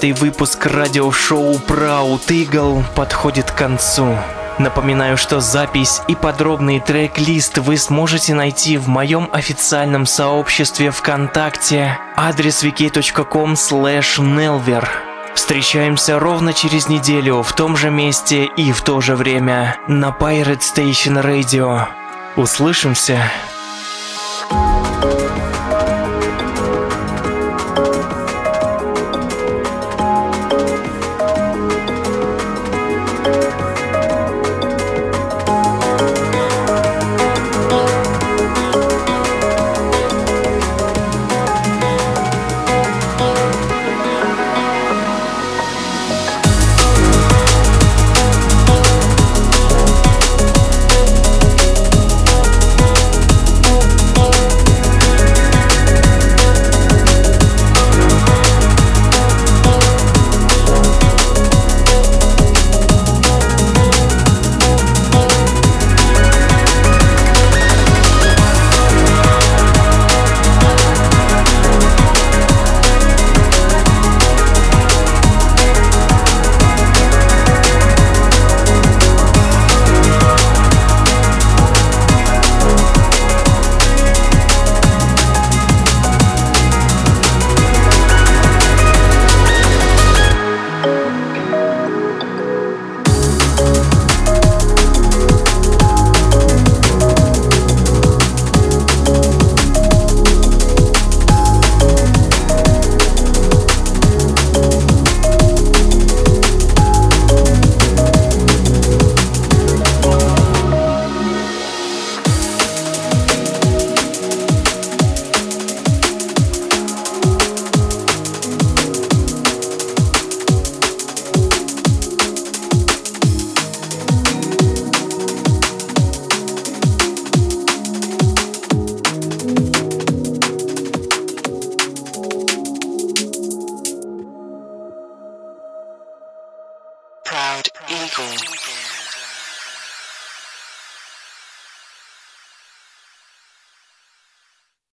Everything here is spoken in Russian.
505 выпуск радиошоу Proud Eagle подходит к концу. Напоминаю, что запись и подробный трек-лист вы сможете найти в моем официальном сообществе ВКонтакте адрес wiki.com nelver. Встречаемся ровно через неделю в том же месте и в то же время на Pirate Station Radio. Услышимся!